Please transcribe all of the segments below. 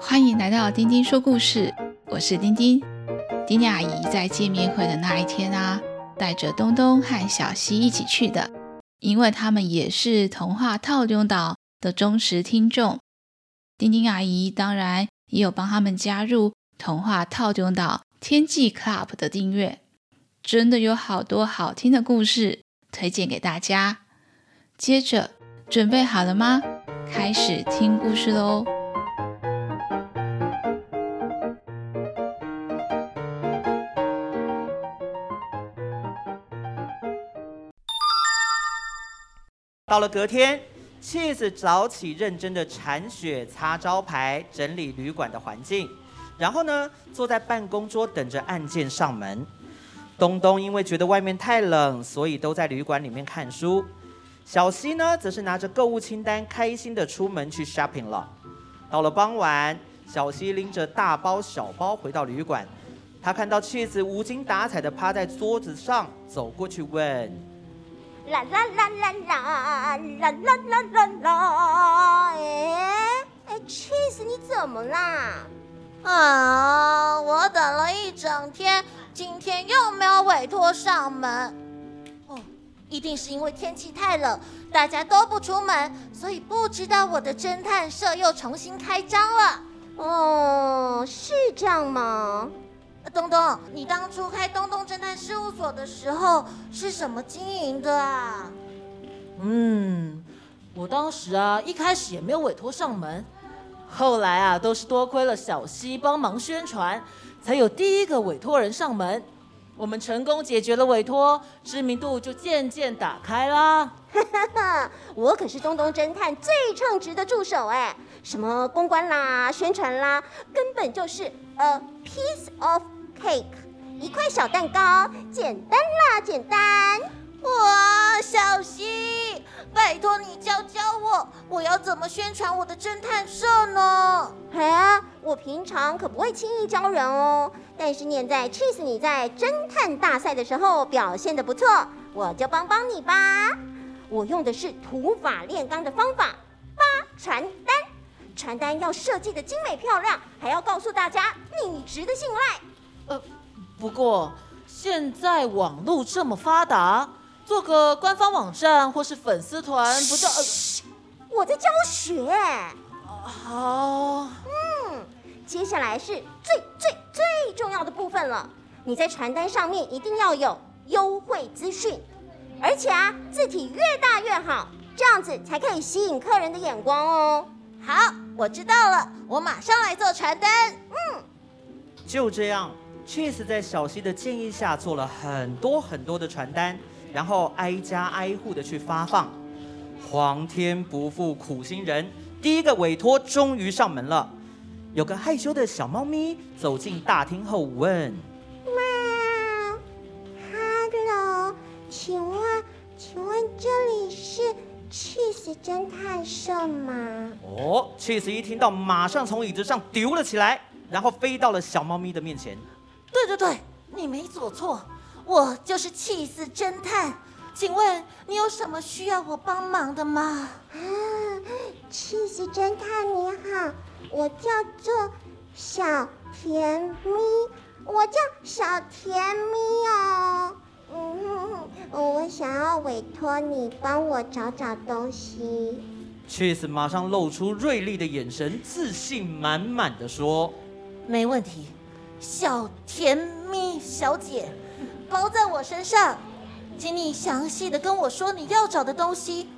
欢迎来到丁丁说故事，我是丁丁。丁丁阿姨在见面会的那一天啊，带着东东和小西一起去的，因为他们也是童话套中岛的忠实听众。丁丁阿姨当然也有帮他们加入童话套中岛天际 Club 的订阅，真的有好多好听的故事推荐给大家。接着准备好了吗？开始听故事喽！到了隔天，Cheese 早起认真的铲雪、擦招牌、整理旅馆的环境，然后呢，坐在办公桌等着案件上门。东东因为觉得外面太冷，所以都在旅馆里面看书。小西呢，则是拿着购物清单，开心的出门去 shopping 了。到了傍晚，小西拎着大包小包回到旅馆，他看到妻子无精打采的趴在桌子上，走过去问。啦啦啦啦啦啦啦啦啦啦！哎哎，Cheese，你怎么啦？啊，我等了一整天，今天又没有委托上门。哦，一定是因为天气太冷，大家都不出门，所以不知道我的侦探社又重新开张了。哦，是这样吗？东东，你当初开东东侦探事务所的时候是什么经营的啊？嗯，我当时啊，一开始也没有委托上门，后来啊，都是多亏了小西帮忙宣传，才有第一个委托人上门。我们成功解决了委托，知名度就渐渐打开啦。我可是东东侦探最称职的助手哎，什么公关啦、宣传啦，根本就是 a piece of。cake，一块小蛋糕，简单啦，简单。哇，小希，拜托你教教我，我要怎么宣传我的侦探社呢？哎，我平常可不会轻易教人哦。但是念在 Cheese 你在侦探大赛的时候表现的不错，我就帮帮你吧。我用的是土法炼钢的方法，发传单。传单要设计的精美漂亮，还要告诉大家你值得信赖。呃，不过现在网络这么发达，做个官方网站或是粉丝团不就……呃，我在教学。好。嗯，接下来是最最最重要的部分了。你在传单上面一定要有优惠资讯，而且啊，字体越大越好，这样子才可以吸引客人的眼光哦。好，我知道了，我马上来做传单。嗯，就这样。Cheese 在小溪的建议下做了很多很多的传单，然后挨家挨户的去发放。皇天不负苦心人，第一个委托终于上门了。有个害羞的小猫咪走进大厅后问：“喵，Hello，请问，请问这里是 Cheese 侦探社吗？”哦，Cheese 一听到，马上从椅子上丢了起来，然后飞到了小猫咪的面前。对对对，你没做错，我就是 Cheese 侦探。请问你有什么需要我帮忙的吗？啊，Cheese 侦探你好，我叫做小甜咪，我叫小甜咪哦。嗯，我想要委托你帮我找找东西。Cheese 马上露出锐利的眼神，自信满满的说：“没问题。”小甜咪小姐，包在我身上，请你详细的跟我说你要找的东西，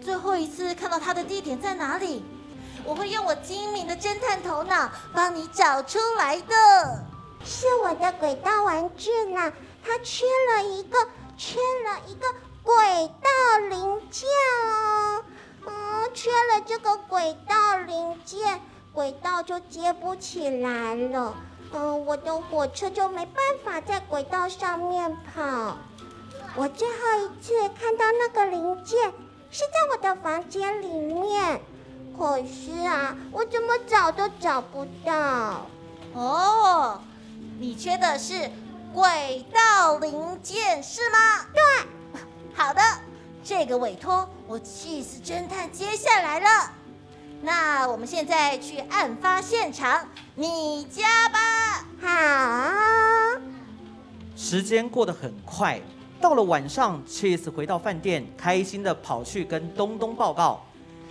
最后一次看到它的地点在哪里，我会用我精明的侦探头脑帮你找出来的。是我的轨道玩具呢，它缺了一个，缺了一个轨道零件哦，嗯，缺了这个轨道零件，轨道就接不起来了。嗯，我的火车就没办法在轨道上面跑。我最后一次看到那个零件是在我的房间里面，可是啊，我怎么找都找不到。哦，你缺的是轨道零件是吗？对，好的，这个委托我气死侦探接下来了。那我们现在去案发现场，你家吧。好。时间过得很快，到了晚上，Cheese 回到饭店，开心的跑去跟东东报告：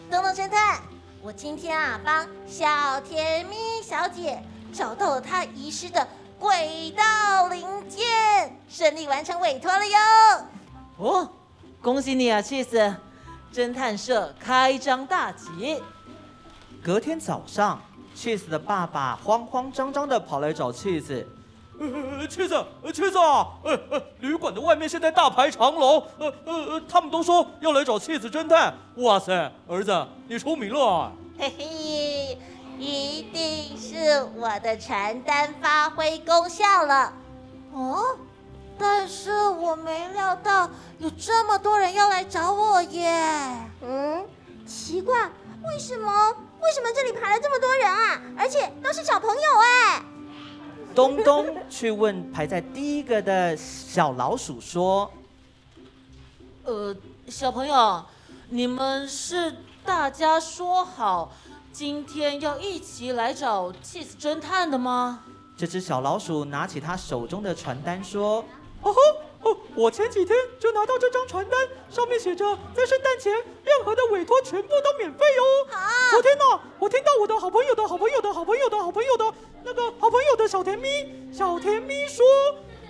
东东侦探，我今天啊帮小甜蜜小姐找到了她遗失的轨道零件，顺利完成委托了哟。哦，恭喜你啊，Cheese！侦探社开张大吉。隔天早上，Cheese 的爸爸慌慌张张的跑来找 Cheese。呃，Cheese，呃，Cheese 啊，呃呃，旅馆的外面现在大排长龙，呃呃呃，他们都说要来找 Cheese 侦探。哇塞，儿子，你出名了啊！嘿嘿，一定是我的传单发挥功效了。哦，但是我没料到有这么多人要来找我耶。嗯，奇怪，为什么？为什么这里排了这么多人啊？而且都是小朋友哎！东东去问排在第一个的小老鼠说：“呃，小朋友，你们是大家说好今天要一起来找 Cheese 侦探的吗？”这只小老鼠拿起他手中的传单说：“哦吼。”哦，我前几天就拿到这张传单，上面写着在圣诞前任何的委托全部都免费哟。啊！昨天呢，我听到我的好朋友的好朋友的好朋友的好朋友的那个好朋友的小甜咪小甜咪说，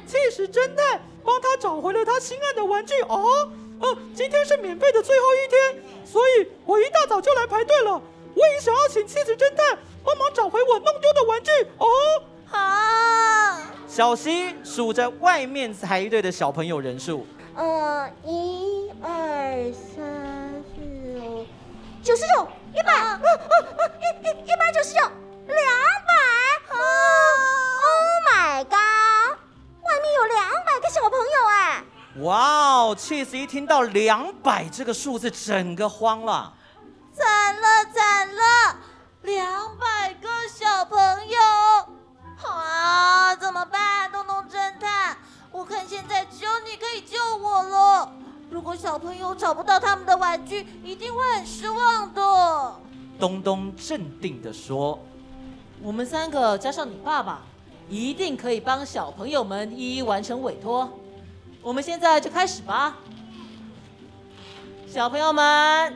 气死侦探帮他找回了他心爱的玩具哦。呃，今天是免费的最后一天，所以我一大早就来排队了。我也想要请气死侦探帮忙找回我弄丢的玩具哦。好。小希数着外面排队的小朋友人数，呃，一二三四五，九十九，一百，呃呃呃，一一一百九十九，两百，哦，Oh my god，外面有两百个小朋友哎！哇哦，Cheese 一听到两百这个数字，整个慌了，惨了惨了，两百现在只有你可以救我了。如果小朋友找不到他们的玩具，一定会很失望的。东东镇定地说：“我们三个加上你爸爸，一定可以帮小朋友们一一完成委托。我们现在就开始吧。小朋友们，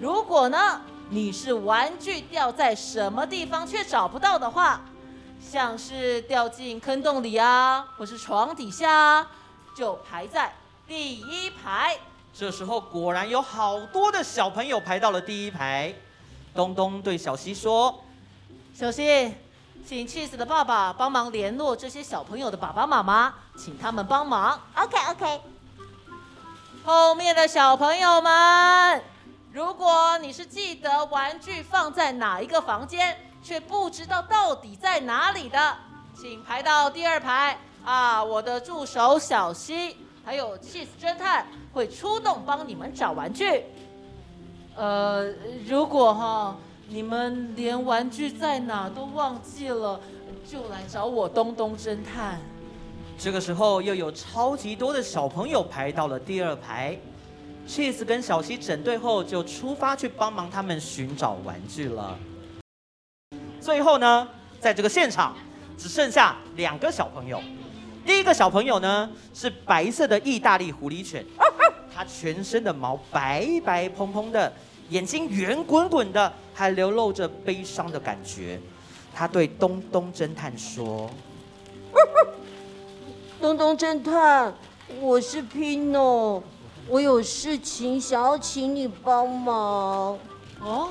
如果呢，你是玩具掉在什么地方却找不到的话。”像是掉进坑洞里啊，或是床底下，就排在第一排。这时候果然有好多的小朋友排到了第一排。东东对小西说：“小西，请 Cheese 的爸爸帮忙联络这些小朋友的爸爸妈妈，请他们帮忙。” OK OK。后面的小朋友们，如果你是记得玩具放在哪一个房间，却不知道到底在哪里的，请排到第二排啊！我的助手小希还有 Cheese 侦探会出动帮你们找玩具。呃，如果哈你们连玩具在哪都忘记了，就来找我东东侦探。这个时候又有超级多的小朋友排到了第二排，Cheese 跟小希整队后就出发去帮忙他们寻找玩具了。最后呢，在这个现场只剩下两个小朋友。第一个小朋友呢是白色的意大利狐狸犬，它全身的毛白白蓬蓬的，眼睛圆滚滚的，还流露着悲伤的感觉。他对东东侦探说：“东东侦探，我是 Pino，我有事情想要请你帮忙。”哦。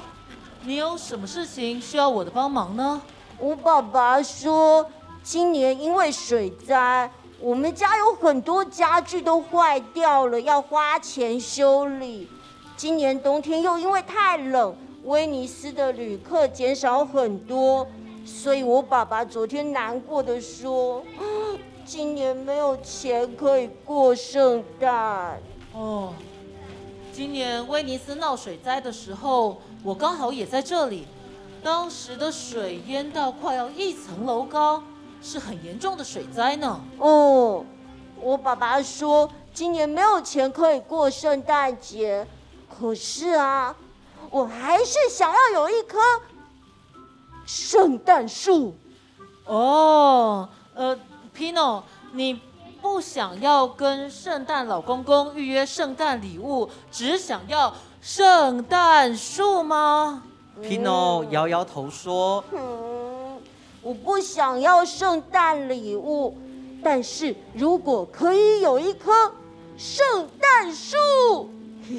你有什么事情需要我的帮忙呢？我爸爸说，今年因为水灾，我们家有很多家具都坏掉了，要花钱修理。今年冬天又因为太冷，威尼斯的旅客减少很多，所以我爸爸昨天难过的说，今年没有钱可以过圣诞。哦，今年威尼斯闹水灾的时候。我刚好也在这里，当时的水淹到快要一层楼高，是很严重的水灾呢。哦，我爸爸说今年没有钱可以过圣诞节。可是啊，我还是想要有一棵圣诞树。哦，呃，Pino，你不想要跟圣诞老公公预约圣诞礼物，只想要圣诞树吗？Pino 摇摇头说：“嗯，我不想要圣诞礼物，但是如果可以有一棵圣诞树。”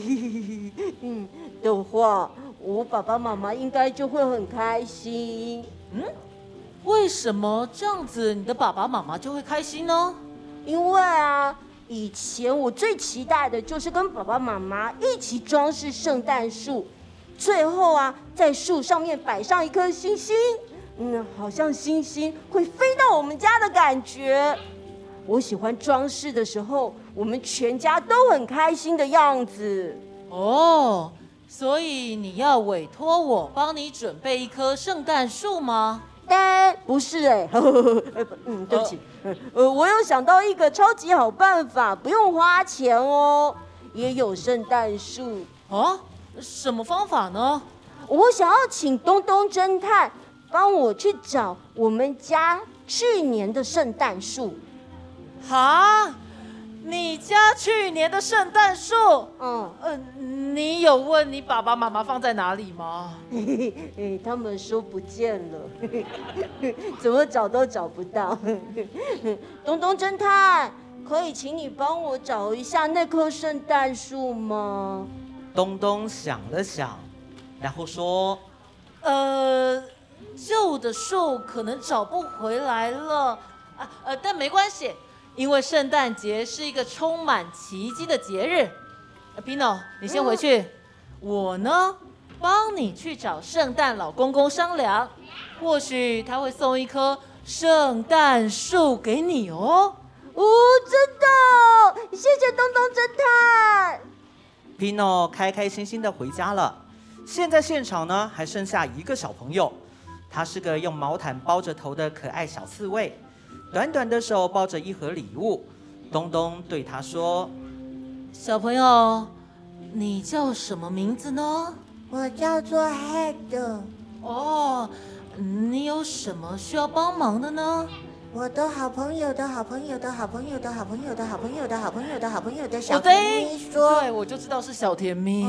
嗯，的话，我爸爸妈妈应该就会很开心。嗯，为什么这样子你的爸爸妈妈就会开心呢？因为啊，以前我最期待的就是跟爸爸妈妈一起装饰圣诞树，最后啊，在树上面摆上一颗星星，嗯，好像星星会飞到我们家的感觉。我喜欢装饰的时候，我们全家都很开心的样子。哦，所以你要委托我帮你准备一棵圣诞树吗？但，不是哎，嗯，对不起，呃，我有想到一个超级好办法，不用花钱哦，也有圣诞树。啊，什么方法呢？我想要请东东侦探帮我去找我们家去年的圣诞树。哈，你家去年的圣诞树？嗯，呃，你有问你爸爸妈妈放在哪里吗？嘿嘿，他们说不见了，怎么找都找不到。东东侦探，可以请你帮我找一下那棵圣诞树吗？东东想了想，然后说：“呃，旧的树可能找不回来了啊，呃，但没关系。”因为圣诞节是一个充满奇迹的节日，Pino，你先回去，嗯、我呢帮你去找圣诞老公公商量，或许他会送一棵圣诞树给你哦。哦，真的，谢谢东东侦探。Pino 开开心心的回家了。现在现场呢还剩下一个小朋友，他是个用毛毯包着头的可爱小刺猬。短短的手抱着一盒礼物，东东对他说：“小朋友，你叫什么名字呢？”“我叫做 Head。”“哦，你有什么需要帮忙的呢？”“我的好朋友的好朋友的好朋友的好朋友的好朋友的好朋友的好朋友的小甜咪说：‘对，我就知道是小甜咪。’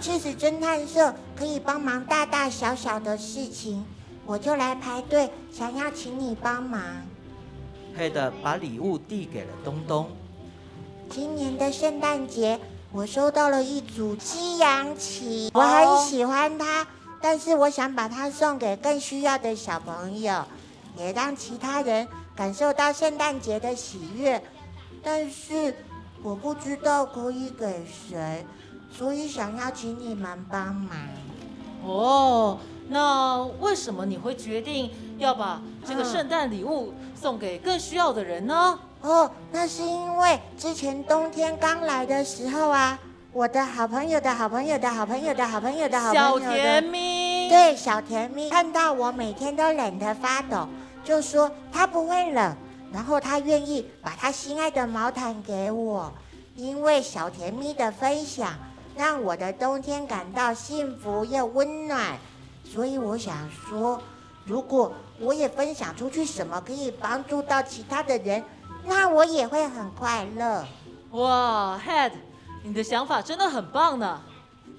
气死侦探社可以帮忙大大小小的事情。”我就来排队，想要请你帮忙。黑的把礼物递给了东东。今年的圣诞节，我收到了一组西洋旗，我很喜欢它，但是我想把它送给更需要的小朋友，也让其他人感受到圣诞节的喜悦。但是我不知道可以给谁，所以想要请你们帮忙。哦。那为什么你会决定要把这个圣诞礼物送给更需要的人呢？哦，那是因为之前冬天刚来的时候啊，我的好朋友的好朋友的好朋友的好朋友的好朋友的小甜蜜，对，小甜蜜看到我每天都冷得发抖，就说他不会冷，然后他愿意把他心爱的毛毯给我，因为小甜蜜的分享，让我的冬天感到幸福又温暖。所以我想说，如果我也分享出去什么可以帮助到其他的人，那我也会很快乐。哇，Head，你的想法真的很棒呢。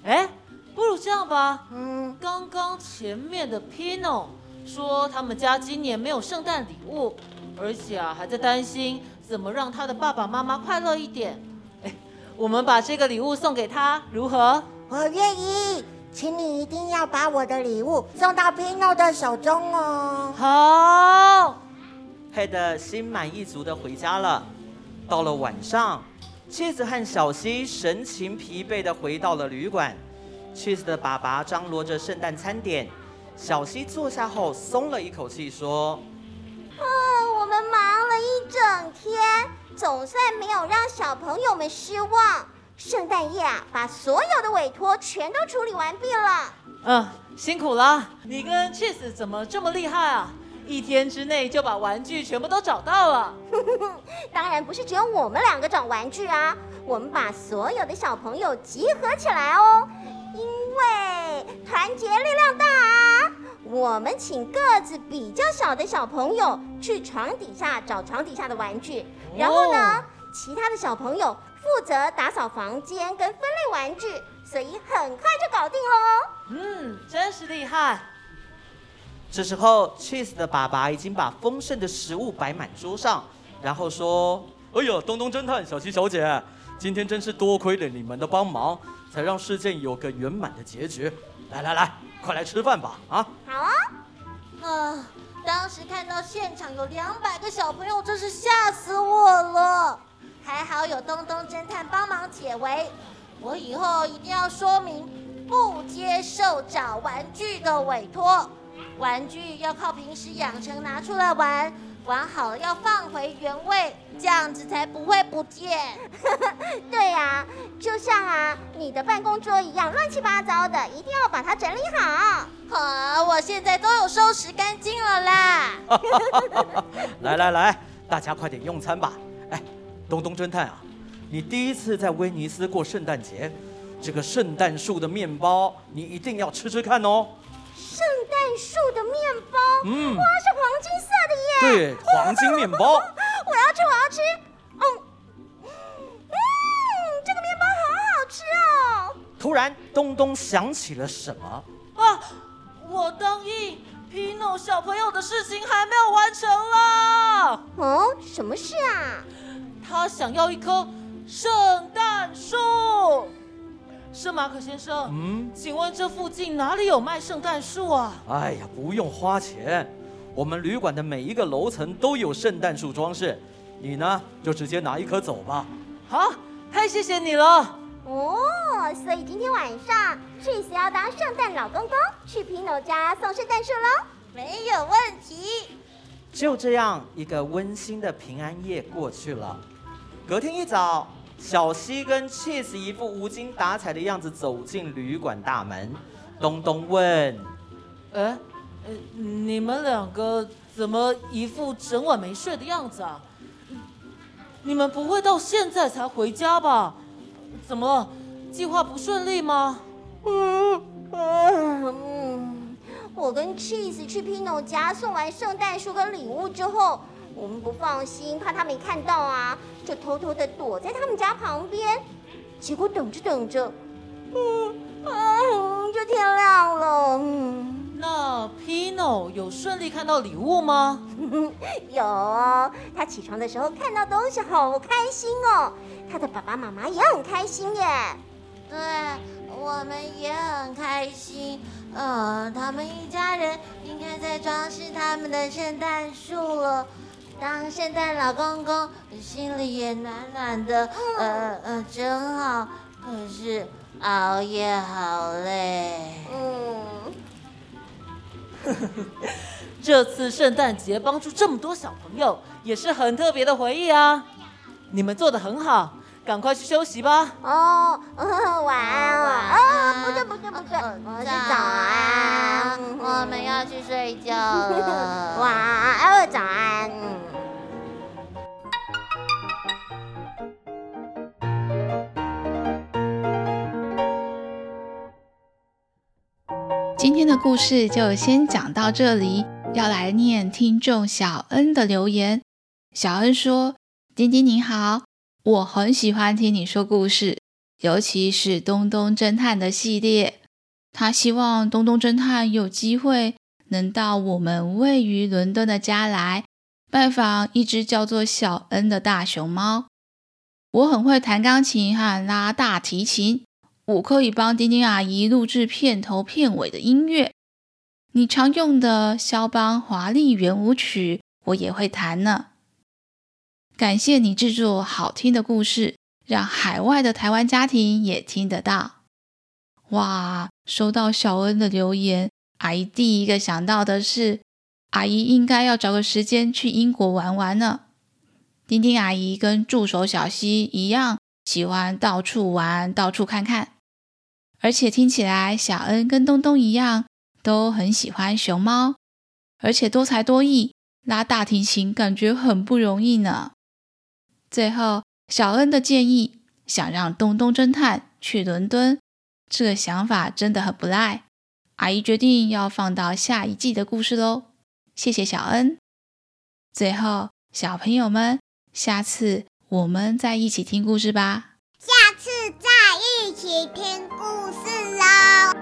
哎，不如这样吧，嗯，刚刚前面的 Pino 说他们家今年没有圣诞礼物，而且啊还在担心怎么让他的爸爸妈妈快乐一点。哎，我们把这个礼物送给他，如何？我愿意。请你一定要把我的礼物送到 Pino 的手中哦。好，黑的心满意足的回家了。到了晚上，Cheese 和小西神情疲惫的回到了旅馆。Cheese 的爸爸张罗着圣诞餐点，小西坐下后松了一口气，说：“啊，我们忙了一整天，总算没有让小朋友们失望。”圣诞夜啊，把所有的委托全都处理完毕了。嗯，辛苦了。你跟 Cheese 怎么这么厉害啊？一天之内就把玩具全部都找到了。当然不是只有我们两个找玩具啊，我们把所有的小朋友集合起来哦，因为团结力量大啊。我们请个子比较小的小朋友去床底下找床底下的玩具，然后呢，哦、其他的小朋友负责打扫房间跟分类玩具，所以很快就搞定喽。嗯，真是厉害。这时候，Cheese 的爸爸已经把丰盛的食物摆满桌上，然后说：“哎呀，东东侦探，小七小姐，今天真是多亏了你们的帮忙，才让事件有个圆满的结局。来来来。”快来吃饭吧！啊，好啊！啊，当时看到现场有两百个小朋友，真是吓死我了。还好有东东侦探帮忙解围，我以后一定要说明不接受找玩具的委托，玩具要靠平时养成拿出来玩。玩好了要放回原位，这样子才不会不见。对呀，就像啊你的办公桌一样乱七八糟的，一定要把它整理好。好，我现在都有收拾干净了啦。来来来，大家快点用餐吧。哎，东东侦探啊，你第一次在威尼斯过圣诞节，这个圣诞树的面包你一定要吃吃看哦。圣诞树的面包，嗯，哇，是黄金色的耶！对，黄金面包。我要吃，我要吃。嗯，嗯，这个面包好好吃哦。突然，东东想起了什么？啊，我答应皮诺小朋友的事情还没有完成啦。哦，什么事啊？他想要一棵圣诞树。圣马可先生，嗯，请问这附近哪里有卖圣诞树啊？哎呀，不用花钱，我们旅馆的每一个楼层都有圣诞树装饰。你呢，就直接拿一棵走吧。好，太谢谢你了。哦，所以今天晚上 Cheese 要当圣诞老公公，去皮诺家送圣诞树喽？没有问题。就这样，一个温馨的平安夜过去了。隔天一早。小西跟 Cheese 一副无精打采的样子走进旅馆大门。东东问：“哎，你们两个怎么一副整晚没睡的样子啊？你们不会到现在才回家吧？怎么了？计划不顺利吗？”嗯嗯，我跟 Cheese 去 Pino 家送完圣诞树跟礼物之后。我们不放心，怕他没看到啊，就偷偷的躲在他们家旁边。结果等着等着，嗯嗯，就天亮了。那 Pino 有顺利看到礼物吗？有哦，他起床的时候看到东西，好开心哦。他的爸爸妈妈也很开心耶。对，我们也很开心。呃，他们一家人应该在装饰他们的圣诞树了。当圣诞老公公，心里也暖暖的，呃呃，真好。可是熬夜好累。嗯。这次圣诞节帮助这么多小朋友，也是很特别的回忆啊！你们做的很好，赶快去休息吧。哦，晚安，晚安。哦，不对不对不对，我是早安。我们要去睡觉了。故事就先讲到这里，要来念听众小恩的留言。小恩说：“丁丁你好，我很喜欢听你说故事，尤其是东东侦探的系列。他希望东东侦探有机会能到我们位于伦敦的家来拜访一只叫做小恩的大熊猫。我很会弹钢琴和拉大提琴。”我可以帮丁丁阿姨录制片头片尾的音乐。你常用的肖邦华丽圆舞曲，我也会弹呢。感谢你制作好听的故事，让海外的台湾家庭也听得到。哇，收到小恩的留言，阿姨第一个想到的是，阿姨应该要找个时间去英国玩玩呢。丁丁阿姨跟助手小溪一样，喜欢到处玩，到处看看。而且听起来，小恩跟东东一样，都很喜欢熊猫，而且多才多艺，拉大提琴感觉很不容易呢。最后，小恩的建议想让东东侦探去伦敦，这个想法真的很不赖。阿姨决定要放到下一季的故事喽。谢谢小恩。最后，小朋友们，下次我们再一起听故事吧。下次再一起听故事喽。